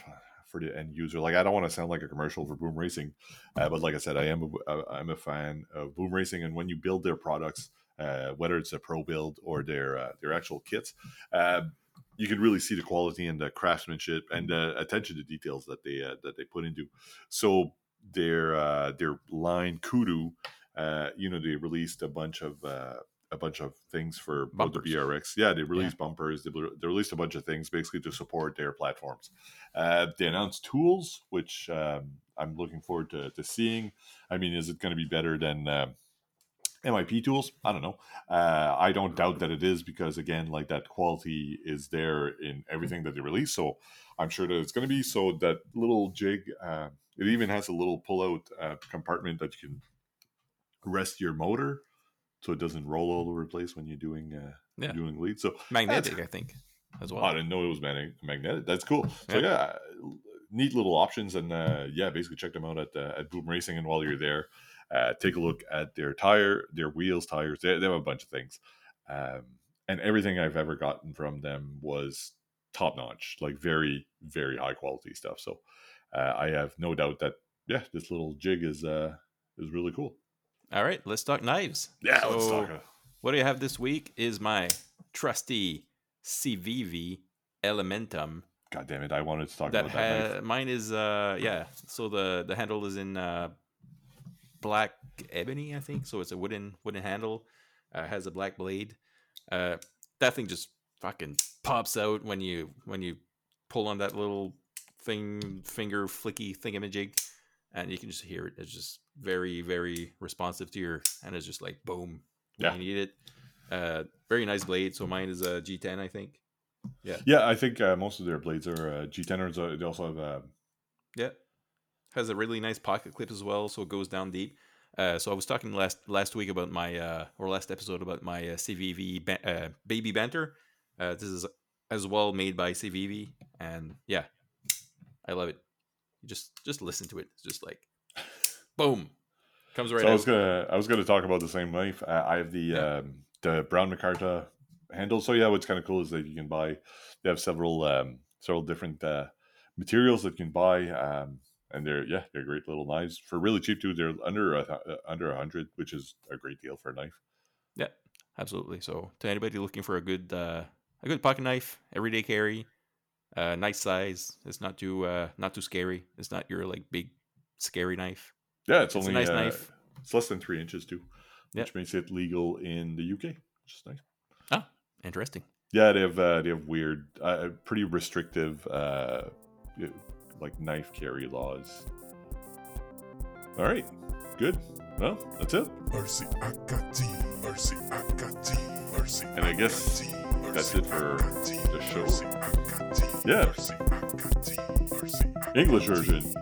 for the end user. Like I don't want to sound like a commercial for Boom Racing, uh, but like I said, I am a, a, I'm a fan of Boom Racing, and when you build their products, uh, whether it's a pro build or their uh, their actual kits. Uh, you can really see the quality and the craftsmanship and the attention to details that they uh, that they put into. So their uh, their line Kudu, uh, you know, they released a bunch of uh, a bunch of things for both the. BRX. Yeah, they released bumpers. They, they released a bunch of things basically to support their platforms. Uh, they announced tools, which um, I'm looking forward to, to seeing. I mean, is it going to be better than? um MIP tools. I don't know. Uh, I don't doubt that it is because again, like that quality is there in everything that they release. So I'm sure that it's going to be. So that little jig, uh, it even has a little pull-out uh, compartment that you can rest your motor, so it doesn't roll all over the place when you're doing uh, Yeah. doing lead. So magnetic, I think, as well. I didn't know it was mag- magnetic. That's cool. So Yeah. yeah, neat little options, and uh, yeah, basically check them out at uh, at Boom Racing. And while you're there, uh, take a look at their tire, their wheels, tires. They, they have a bunch of things, um, and everything I've ever gotten from them was top notch, like very very high quality stuff. So uh, I have no doubt that yeah, this little jig is uh, is really cool. All right, let's talk knives. Yeah, let's talk. What I have this week is my trusty CIVIVI Elementum. God damn it! I wanted to talk That about that. ha- knife. mine is uh yeah. So the the handle is in uh black ebony, I think. So it's a wooden wooden handle. Uh, has a black blade. Uh, that thing just fucking pops out when you when you pull on that little thing finger flicky thingamajig, and you can just hear it. It's just very very responsive to your, and it's just like boom when Yeah. you need it. Uh, very nice blade. So mine is a G10, I think. Yeah, yeah. I think uh, most of their blades are uh, G10ers. Uh, they also have uh, Yeah. Has a really nice pocket clip as well, so it goes down deep. Uh, so I was talking last last week about my uh, or last episode about my uh, CIVIVI ba- uh, baby banter. Uh, this is as well made by CIVIVI, and yeah, I love it. You just just listen to it. It's just like boom, comes right so I was gonna I was gonna talk about the same knife. I have the Yeah. um, the Brown Micarta handle. So yeah, what's kind of cool is that you can buy. They have several um, several different uh, materials that you can buy, um, and they're yeah they're great little knives for really cheap too. They're under a, th- under a hundred, which is a great deal for a knife. Yeah, absolutely. So to anybody looking for a good uh, a good pocket knife, everyday carry, uh, nice size. It's not too uh, not too scary. It's not your like big scary knife. Yeah, it's, It's a only nice uh, knife. It's less than three inches too, Yeah. which makes it legal in the UK, which is nice. Interesting. Yeah, they have uh, they have weird, uh, pretty restrictive, uh, like knife carry laws. All right, good. Well, that's it. Mercy Acadie, Mercy Acadie, Mercy And I guess that's it for the show. Yeah. Mercy Acadie, Mercy English version.